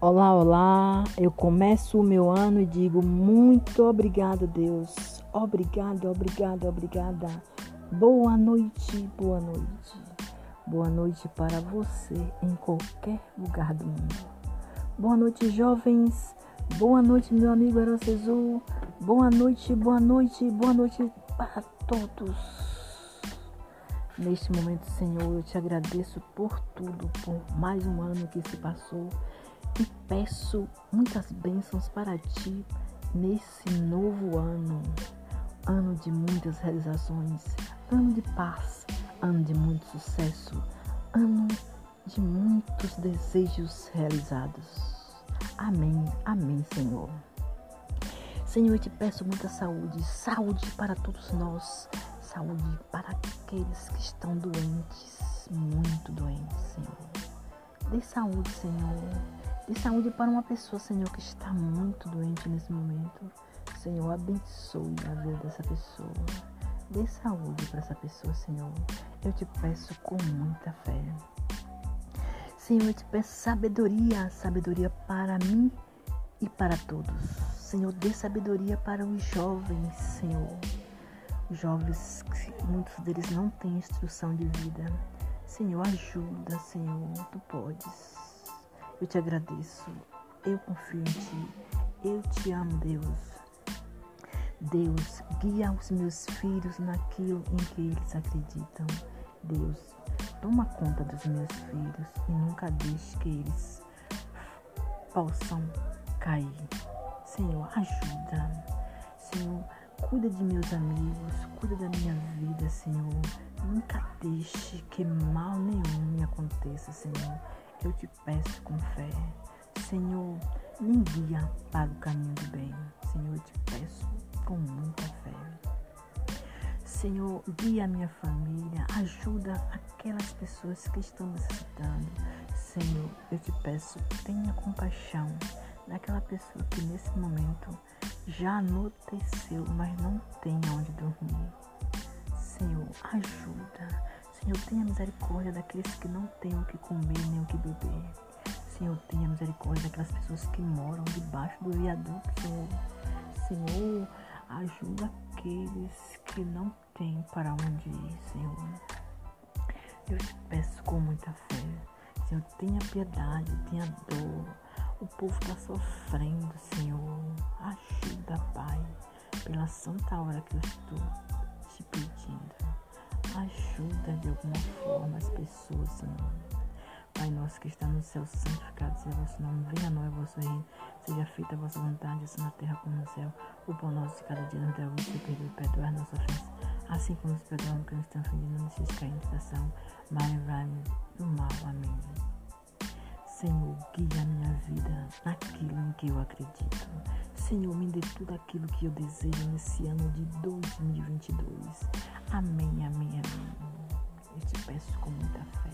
Olá, olá. Eu começo o meu ano e digo muito obrigado, Deus. Obrigado, obrigado, obrigada. Boa noite, boa noite. Boa noite para você em qualquer lugar do mundo. Boa noite, jovens. Boa noite, meu amigo Aracezu. Boa noite, boa noite, boa noite para todos. Neste momento, Senhor, eu te agradeço por tudo, por mais um ano que se passou e peço muitas bênçãos para ti nesse novo ano. Ano de muitas realizações, ano de paz, ano de muito sucesso, ano de muitos desejos realizados. Amém, amém, Senhor. Senhor, eu te peço muita saúde, saúde para todos nós, saúde para aqueles que estão doentes, muito doentes, Senhor. Dê saúde, Senhor de saúde para uma pessoa, Senhor, que está muito doente nesse momento. Senhor, abençoe a vida dessa pessoa. Dê saúde para essa pessoa, Senhor. Eu te peço com muita fé. Senhor, eu te peço sabedoria, sabedoria para mim e para todos. Senhor, dê sabedoria para os jovens, Senhor. Jovens, muitos deles não têm instrução de vida. Senhor, ajuda, Senhor, tu podes. Eu te agradeço. Eu confio em ti. Eu te amo, Deus. Deus, guia os meus filhos naquilo em que eles acreditam. Deus, toma conta dos meus filhos e nunca deixe que eles possam cair. Senhor, ajuda. Senhor, cuida de meus amigos, cuida da minha vida, Senhor. Nunca deixe que mal nenhum me aconteça, Senhor eu te peço com fé. Senhor, me guia para o caminho do bem. Senhor, eu te peço com muita fé. Senhor, guia a minha família, ajuda aquelas pessoas que estão necessitando. Senhor, eu te peço, tenha compaixão daquela pessoa que nesse momento já anoiteceu, mas não tem onde dormir. Senhor, ajuda Senhor, tenha misericórdia daqueles que não têm o que comer nem o que beber. Senhor, tenha misericórdia daquelas pessoas que moram debaixo do viaduto, Senhor. Senhor, ajuda aqueles que não têm para onde ir, Senhor. Eu te peço com muita fé. Senhor, tenha piedade, tenha dor. O povo está sofrendo, Senhor. Ajuda, Pai, pela santa hora que eu estou te pedindo. Ajuda de alguma forma as pessoas, Senhor. Pai nosso que está no céu, santificado seja vosso nome. Venha a nós vosso reino. Seja feita a vossa vontade, assim na terra como no céu. O pão nosso de cada dia nos dá hoje. E perdoe, perdoar nossa ofensa. Assim como nos perdoamos que nos estão ofendendo, não nos cair em tentação. Mas do mal. Amém. Senhor, guia a minha vida naquilo em que eu acredito. Senhor, me dê tudo aquilo que eu desejo nesse ano de 2022. Amém, amém, amém. Eu te peço com muita fé.